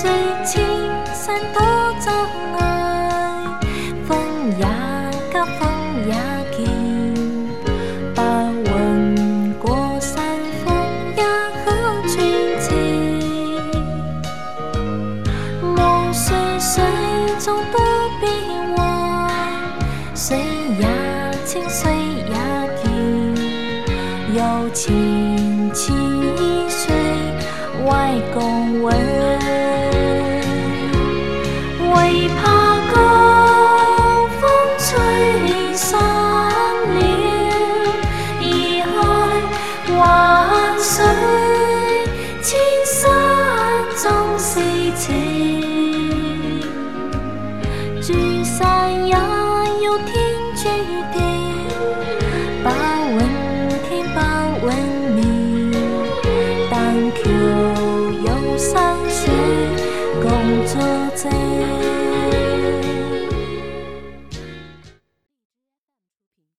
水千山多障碍，风也急，风也劲，白云过山峰也可传情。莫说水中多变幻，水也清，水也甜，有情汽水外公文。水千山总是情。聚散也有天注定，不问天不问命，但求有山水共作证。